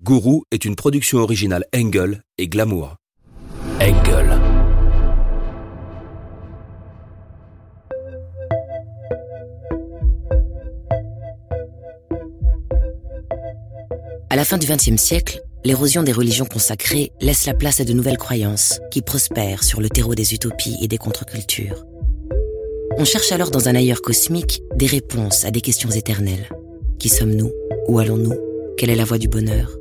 Gourou est une production originale Engel et Glamour. Engel. À la fin du XXe siècle, l'érosion des religions consacrées laisse la place à de nouvelles croyances qui prospèrent sur le terreau des utopies et des contre-cultures. On cherche alors dans un ailleurs cosmique des réponses à des questions éternelles. Qui sommes-nous? Où allons-nous? Quelle est la voie du bonheur?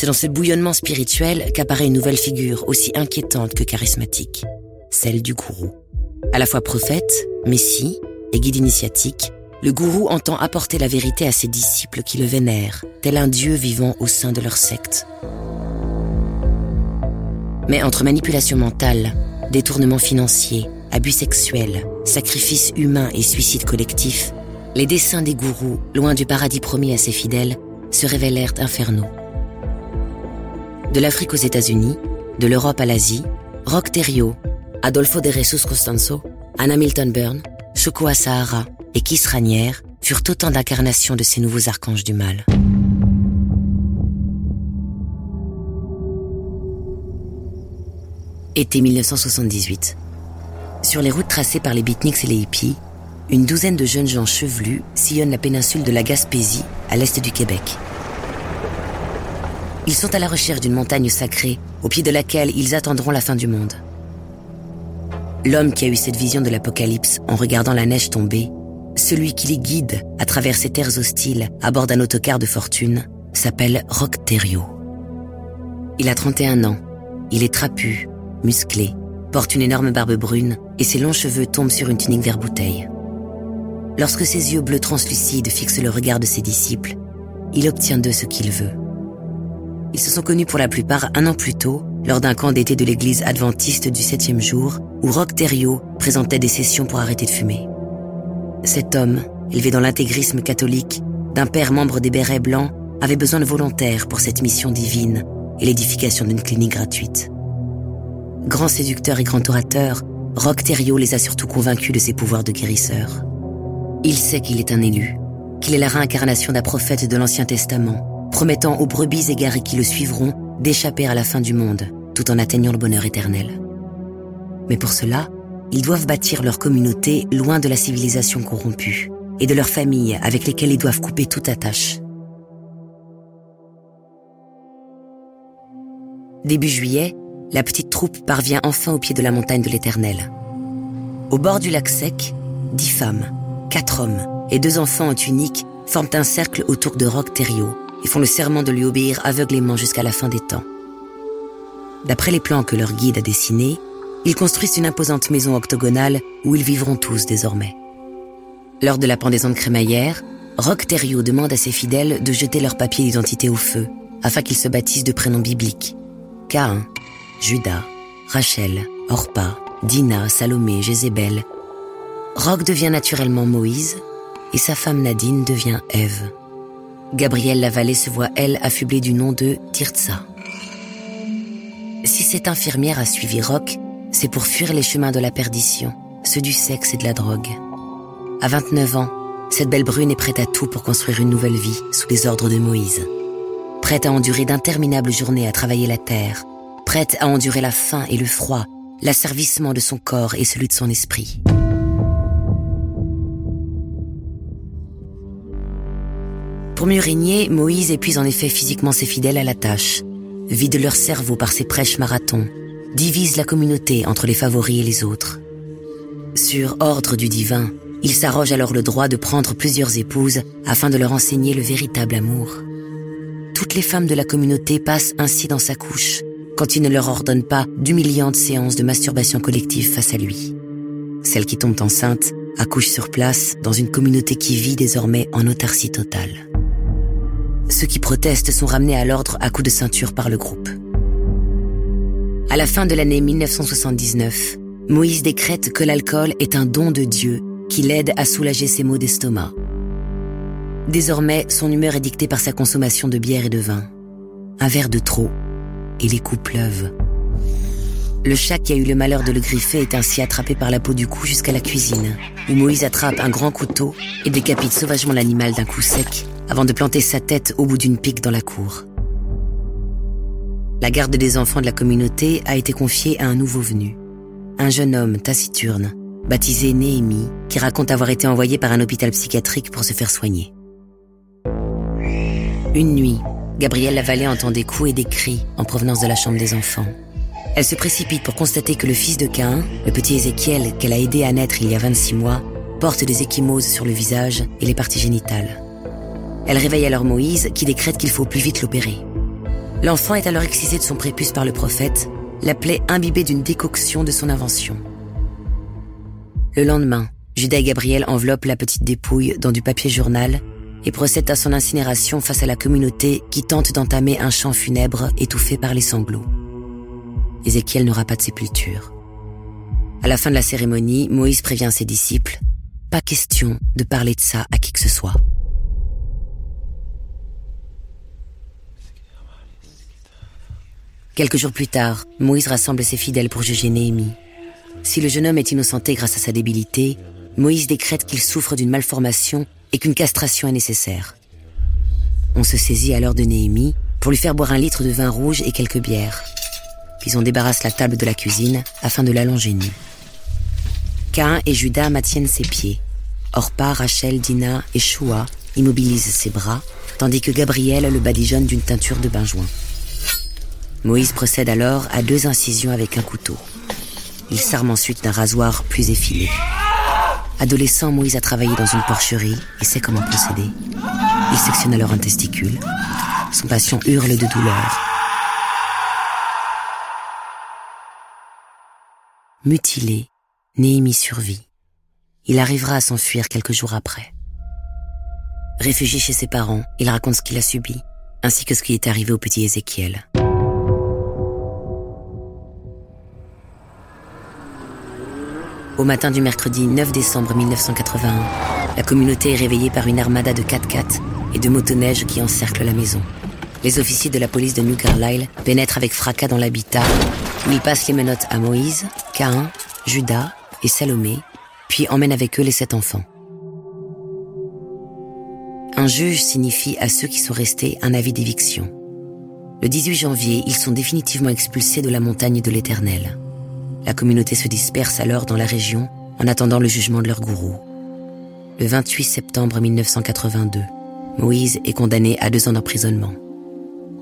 C'est dans ce bouillonnement spirituel qu'apparaît une nouvelle figure aussi inquiétante que charismatique, celle du gourou. À la fois prophète, messie et guide initiatique, le gourou entend apporter la vérité à ses disciples qui le vénèrent, tel un dieu vivant au sein de leur secte. Mais entre manipulation mentale, détournement financier, abus sexuels, sacrifices humains et suicide collectif, les desseins des gourous, loin du paradis promis à ses fidèles, se révélèrent infernaux. De l'Afrique aux États-Unis, de l'Europe à l'Asie, Rock Terrio, Adolfo de Jesus Costanzo, Anna Milton Byrne, Choco Sahara et Kiss Ranière furent autant d'incarnations de ces nouveaux archanges du mal. Été 1978. Sur les routes tracées par les beatniks et les hippies, une douzaine de jeunes gens chevelus sillonnent la péninsule de la Gaspésie, à l'est du Québec. Ils sont à la recherche d'une montagne sacrée, au pied de laquelle ils attendront la fin du monde. L'homme qui a eu cette vision de l'apocalypse en regardant la neige tomber, celui qui les guide à travers ces terres hostiles à bord d'un autocar de fortune, s'appelle Thériault. Il a 31 ans, il est trapu, musclé, porte une énorme barbe brune et ses longs cheveux tombent sur une tunique vert bouteille. Lorsque ses yeux bleus translucides fixent le regard de ses disciples, il obtient d'eux ce qu'il veut. Ils se sont connus pour la plupart un an plus tôt, lors d'un camp d'été de l'église adventiste du septième jour, où Rock Thériault présentait des sessions pour arrêter de fumer. Cet homme, élevé dans l'intégrisme catholique, d'un père membre des Bérets Blancs, avait besoin de volontaires pour cette mission divine et l'édification d'une clinique gratuite. Grand séducteur et grand orateur, Rock Thériault les a surtout convaincus de ses pouvoirs de guérisseur. Il sait qu'il est un élu, qu'il est la réincarnation d'un prophète de l'Ancien Testament, promettant aux brebis égarées qui le suivront d'échapper à la fin du monde, tout en atteignant le bonheur éternel. Mais pour cela, ils doivent bâtir leur communauté loin de la civilisation corrompue et de leurs familles avec lesquelles ils doivent couper toute attache. Début juillet, la petite troupe parvient enfin au pied de la montagne de l'Éternel. Au bord du lac sec, dix femmes, quatre hommes et deux enfants en tunique forment un cercle autour de Rock Thériault et font le serment de lui obéir aveuglément jusqu'à la fin des temps. D'après les plans que leur guide a dessinés, ils construisent une imposante maison octogonale où ils vivront tous désormais. Lors de la pendaison de crémaillère, Rock Thériault demande à ses fidèles de jeter leur papier d'identité au feu, afin qu'ils se baptisent de prénoms bibliques. Caïn, Judas, Rachel, Orpa, Dina, Salomé, Jézébel. Rock devient naturellement Moïse et sa femme Nadine devient Ève. Gabrielle Lavallée se voit, elle, affublée du nom de Tirtsa. Si cette infirmière a suivi Rock, c'est pour fuir les chemins de la perdition, ceux du sexe et de la drogue. À 29 ans, cette belle brune est prête à tout pour construire une nouvelle vie sous les ordres de Moïse. Prête à endurer d'interminables journées à travailler la terre, prête à endurer la faim et le froid, l'asservissement de son corps et celui de son esprit. Pour mieux régner, Moïse épuise en effet physiquement ses fidèles à la tâche, vide leur cerveau par ses prêches marathons, divise la communauté entre les favoris et les autres. Sur ordre du divin, il s'arroge alors le droit de prendre plusieurs épouses afin de leur enseigner le véritable amour. Toutes les femmes de la communauté passent ainsi dans sa couche, quand il ne leur ordonne pas d'humiliantes séances de masturbation collective face à lui. Celles qui tombent enceintes accouchent sur place dans une communauté qui vit désormais en autarcie totale. Ceux qui protestent sont ramenés à l'ordre à coups de ceinture par le groupe. À la fin de l'année 1979, Moïse décrète que l'alcool est un don de Dieu qui l'aide à soulager ses maux d'estomac. Désormais, son humeur est dictée par sa consommation de bière et de vin. Un verre de trop, et les coups pleuvent. Le chat qui a eu le malheur de le griffer est ainsi attrapé par la peau du cou jusqu'à la cuisine, où Moïse attrape un grand couteau et décapite sauvagement l'animal d'un coup sec, avant de planter sa tête au bout d'une pique dans la cour. la garde des enfants de la communauté a été confiée à un nouveau venu, un jeune homme taciturne, baptisé Néhémie, qui raconte avoir été envoyé par un hôpital psychiatrique pour se faire soigner. Une nuit, Gabrielle Lavallée entend des coups et des cris en provenance de la chambre des enfants. Elle se précipite pour constater que le fils de Cain, le petit Ézéchiel qu'elle a aidé à naître il y a 26 mois, porte des échymoses sur le visage et les parties génitales. Elle réveille alors Moïse qui décrète qu'il faut plus vite l'opérer. L'enfant est alors excisé de son prépuce par le prophète, la plaie imbibée d'une décoction de son invention. Le lendemain, Judas et Gabriel enveloppent la petite dépouille dans du papier journal et procèdent à son incinération face à la communauté qui tente d'entamer un chant funèbre étouffé par les sanglots. Ézéchiel n'aura pas de sépulture. À la fin de la cérémonie, Moïse prévient ses disciples, pas question de parler de ça à qui que ce soit. Quelques jours plus tard, Moïse rassemble ses fidèles pour juger Néhémie. Si le jeune homme est innocenté grâce à sa débilité, Moïse décrète qu'il souffre d'une malformation et qu'une castration est nécessaire. On se saisit alors de Néhémie pour lui faire boire un litre de vin rouge et quelques bières. Puis on débarrasse la table de la cuisine afin de l'allonger nue. Cain et Judas maintiennent ses pieds. Orpa, Rachel, Dina et Shua immobilisent ses bras, tandis que Gabriel le badigeonne d'une teinture de benjoin. Moïse procède alors à deux incisions avec un couteau. Il s'arme ensuite d'un rasoir plus effilé. Adolescent, Moïse a travaillé dans une porcherie et sait comment procéder. Il sectionne alors un testicule. Son patient hurle de douleur. Mutilé, Néhémie survit. Il arrivera à s'enfuir quelques jours après. Réfugié chez ses parents, il raconte ce qu'il a subi, ainsi que ce qui est arrivé au petit Ézéchiel. Au matin du mercredi 9 décembre 1981, la communauté est réveillée par une armada de 4x4 et de motoneiges qui encerclent la maison. Les officiers de la police de New Carlisle pénètrent avec fracas dans l'habitat. Ils passent les menottes à Moïse, Cain, Judas et Salomé, puis emmènent avec eux les sept enfants. Un juge signifie à ceux qui sont restés un avis d'éviction. Le 18 janvier, ils sont définitivement expulsés de la montagne de l'Éternel. La communauté se disperse alors dans la région en attendant le jugement de leur gourou. Le 28 septembre 1982, Moïse est condamné à deux ans d'emprisonnement.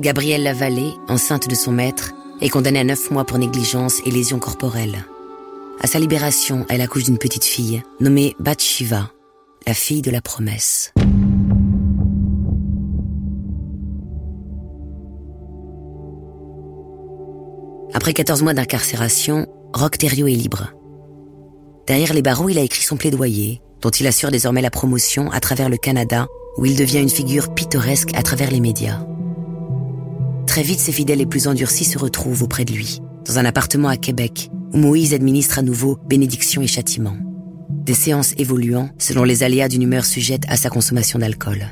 Gabrielle Lavallée, enceinte de son maître, est condamnée à neuf mois pour négligence et lésions corporelles. À sa libération, elle accouche d'une petite fille nommée Bathsheba, la fille de la promesse. Après 14 mois d'incarcération, Rock Thériault est libre. Derrière les barreaux, il a écrit son plaidoyer, dont il assure désormais la promotion à travers le Canada, où il devient une figure pittoresque à travers les médias. Très vite, ses fidèles les plus endurcis se retrouvent auprès de lui, dans un appartement à Québec, où Moïse administre à nouveau bénédiction et châtiment. Des séances évoluant selon les aléas d'une humeur sujette à sa consommation d'alcool.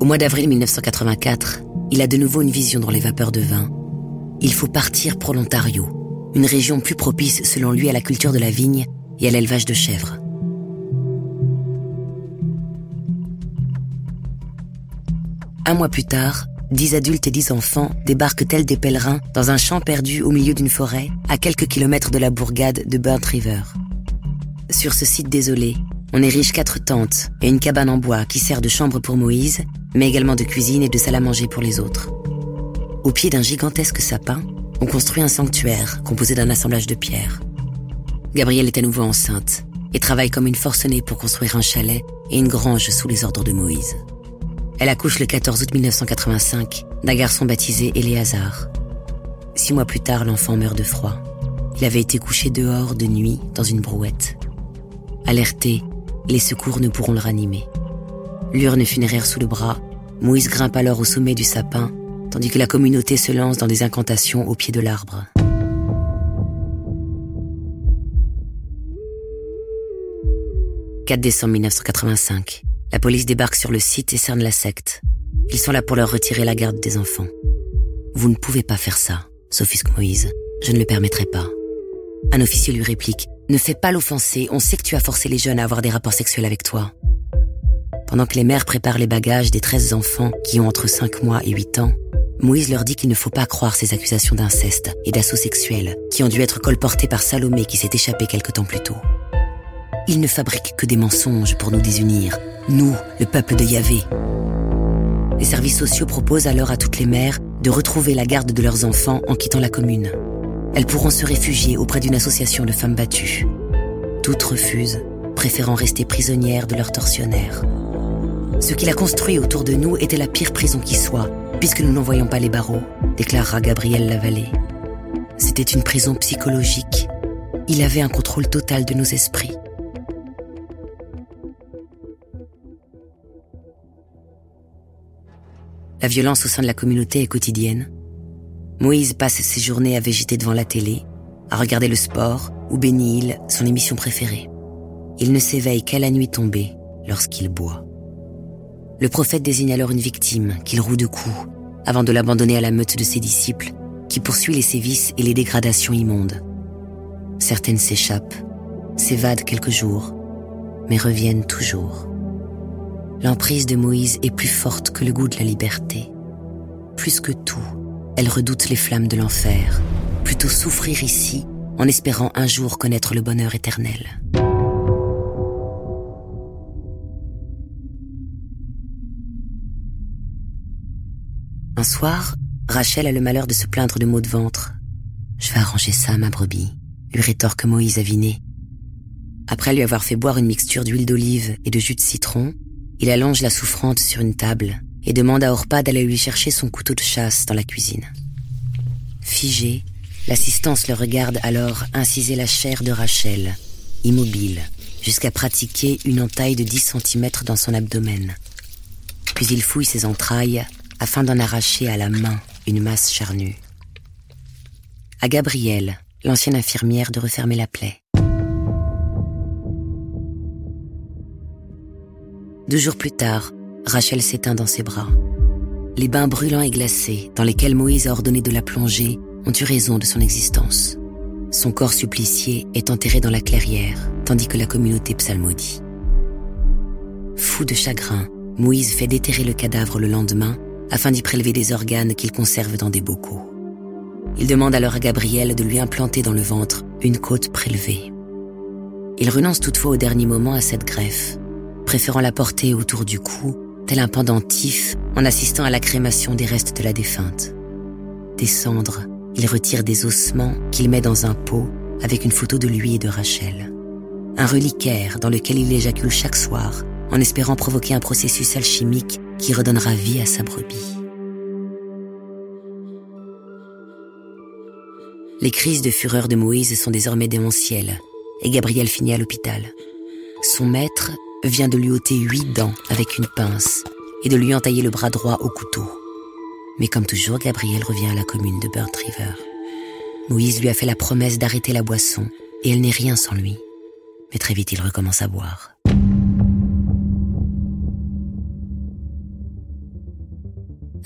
Au mois d'avril 1984, il a de nouveau une vision dans les vapeurs de vin. Il faut partir pour l'Ontario, une région plus propice selon lui à la culture de la vigne et à l'élevage de chèvres. Un mois plus tard, dix adultes et dix enfants débarquent tels des pèlerins dans un champ perdu au milieu d'une forêt, à quelques kilomètres de la bourgade de Burnt River. Sur ce site désolé, on érige quatre tentes et une cabane en bois qui sert de chambre pour Moïse, mais également de cuisine et de salle à manger pour les autres. Au pied d'un gigantesque sapin, on construit un sanctuaire composé d'un assemblage de pierres. Gabrielle est à nouveau enceinte et travaille comme une forcenée pour construire un chalet et une grange sous les ordres de Moïse. Elle accouche le 14 août 1985 d'un garçon baptisé Éléazar. Six mois plus tard, l'enfant meurt de froid. Il avait été couché dehors de nuit dans une brouette. Alerté, les secours ne pourront le ranimer. L'urne funéraire sous le bras, Moïse grimpe alors au sommet du sapin tandis que la communauté se lance dans des incantations au pied de l'arbre. « 4 décembre 1985. La police débarque sur le site et cerne la secte. Ils sont là pour leur retirer la garde des enfants. Vous ne pouvez pas faire ça, sophiste Moïse. Je ne le permettrai pas. Un officier lui réplique Ne fais pas l'offenser, on sait que tu as forcé les jeunes à avoir des rapports sexuels avec toi. Pendant que les mères préparent les bagages des 13 enfants qui ont entre 5 mois et 8 ans, Moïse leur dit qu'il ne faut pas croire ces accusations d'inceste et d'assaut sexuel qui ont dû être colportées par Salomé qui s'est échappé quelque temps plus tôt. Il ne fabrique que des mensonges pour nous désunir, nous, le peuple de Yahvé. Les services sociaux proposent alors à toutes les mères de retrouver la garde de leurs enfants en quittant la commune. Elles pourront se réfugier auprès d'une association de femmes battues. Toutes refusent, préférant rester prisonnières de leurs tortionnaires. Ce qu'il a construit autour de nous était la pire prison qui soit, puisque nous n'en voyons pas les barreaux, déclara Gabriel Lavallée. C'était une prison psychologique. Il avait un contrôle total de nos esprits. La violence au sein de la communauté est quotidienne. Moïse passe ses journées à végéter devant la télé, à regarder le sport ou Benny son émission préférée. Il ne s'éveille qu'à la nuit tombée lorsqu'il boit. Le prophète désigne alors une victime qu'il roue de coups avant de l'abandonner à la meute de ses disciples qui poursuit les sévices et les dégradations immondes. Certaines s'échappent, s'évadent quelques jours, mais reviennent toujours. L'emprise de Moïse est plus forte que le goût de la liberté. Plus que tout, elle redoute les flammes de l'enfer, plutôt souffrir ici en espérant un jour connaître le bonheur éternel. Un soir, Rachel a le malheur de se plaindre de maux de ventre. Je vais arranger ça, ma brebis, lui rétorque Moïse aviné. Après lui avoir fait boire une mixture d'huile d'olive et de jus de citron, il allonge la souffrante sur une table et demande à Orpa d'aller lui chercher son couteau de chasse dans la cuisine. Figé, l'assistance le regarde alors inciser la chair de Rachel, immobile, jusqu'à pratiquer une entaille de 10 cm dans son abdomen. Puis il fouille ses entrailles afin d'en arracher à la main une masse charnue. À Gabrielle, l'ancienne infirmière, de refermer la plaie. Deux jours plus tard, Rachel s'éteint dans ses bras. Les bains brûlants et glacés, dans lesquels Moïse a ordonné de la plonger, ont eu raison de son existence. Son corps supplicié est enterré dans la clairière, tandis que la communauté psalmodie. Fou de chagrin, Moïse fait déterrer le cadavre le lendemain afin d'y prélever des organes qu'il conserve dans des bocaux. Il demande alors à Gabriel de lui implanter dans le ventre une côte prélevée. Il renonce toutefois au dernier moment à cette greffe, préférant la porter autour du cou, tel un pendentif, en assistant à la crémation des restes de la défunte. Des cendres, il retire des ossements qu'il met dans un pot avec une photo de lui et de Rachel. Un reliquaire dans lequel il éjacule chaque soir, en espérant provoquer un processus alchimique qui redonnera vie à sa brebis. Les crises de fureur de Moïse sont désormais démentielles, et Gabriel finit à l'hôpital. Son maître vient de lui ôter huit dents avec une pince et de lui entailler le bras droit au couteau. Mais comme toujours, Gabriel revient à la commune de Burnt River. Moïse lui a fait la promesse d'arrêter la boisson, et elle n'est rien sans lui. Mais très vite, il recommence à boire.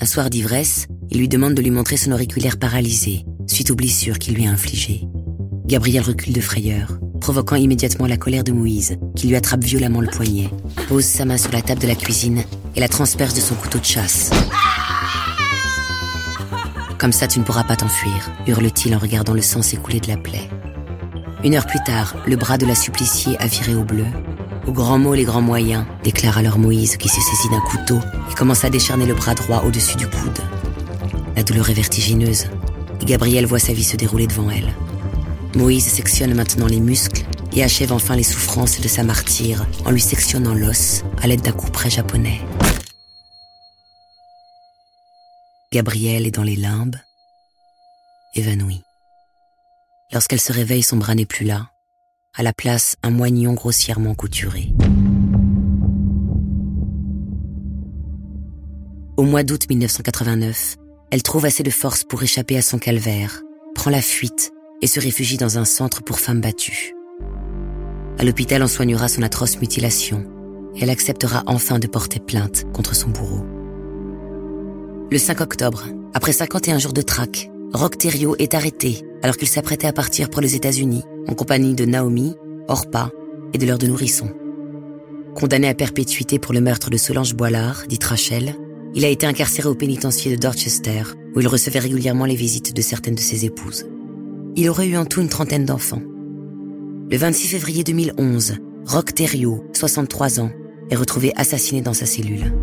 Un soir d'ivresse, il lui demande de lui montrer son auriculaire paralysé, suite aux blessures qu'il lui a infligées. Gabriel recule de frayeur provoquant immédiatement la colère de Moïse, qui lui attrape violemment le poignet, pose sa main sur la table de la cuisine et la transperce de son couteau de chasse. Comme ça, tu ne pourras pas t'enfuir, hurle-t-il en regardant le sang s'écouler de la plaie. Une heure plus tard, le bras de la suppliciée a viré au bleu. Au grand mot, les grands moyens, déclare alors Moïse qui se saisit d'un couteau et commence à décharner le bras droit au-dessus du coude. La douleur est vertigineuse et Gabrielle voit sa vie se dérouler devant elle. Moïse sectionne maintenant les muscles et achève enfin les souffrances de sa martyre en lui sectionnant l'os à l'aide d'un couperet japonais. Gabrielle est dans les limbes, évanouie. Lorsqu'elle se réveille, son bras n'est plus là. À la place, un moignon grossièrement couturé. Au mois d'août 1989, elle trouve assez de force pour échapper à son calvaire, prend la fuite et se réfugie dans un centre pour femmes battues. À l'hôpital, on soignera son atroce mutilation et elle acceptera enfin de porter plainte contre son bourreau. Le 5 octobre, après 51 jours de traque, Rock Thériault est arrêté alors qu'il s'apprêtait à partir pour les États-Unis en compagnie de Naomi, Orpa et de leurs deux nourrissons. Condamné à perpétuité pour le meurtre de Solange Boilard, dit Rachel, Il a été incarcéré au pénitencier de Dorchester, où il recevait régulièrement les visites de certaines de ses épouses. Il aurait eu en tout une trentaine d'enfants. Le 26 février 2011, Rock Thériault, 63 ans, est retrouvé assassiné dans sa cellule.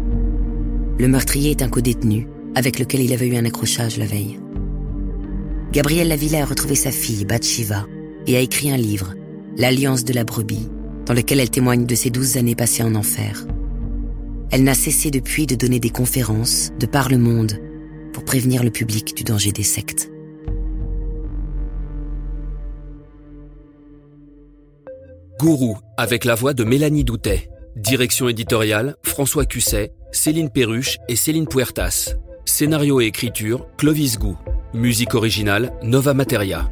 Le meurtrier est un codétenu avec lequel il avait eu un accrochage la veille. Gabriel Lavilla a retrouvé sa fille, Bathsheba, et a écrit un livre, L'Alliance de la brebis, dans lequel elle témoigne de ses douze années passées en enfer. Elle n'a cessé depuis de donner des conférences de par le monde pour prévenir le public du danger des sectes. Gourou, avec la voix de Mélanie Doutet. Direction éditoriale, François Cusset, Céline Perruche et Céline Puertas. Scénario et écriture, Clovis Gou. Musique originale, Nova Materia.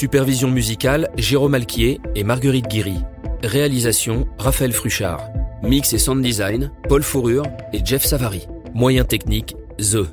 Supervision musicale, Jérôme Alquier et Marguerite Guiry. Réalisation, Raphaël Fruchard. Mix et sound design, Paul Fourrure et Jeff Savary. Moyens techniques, The.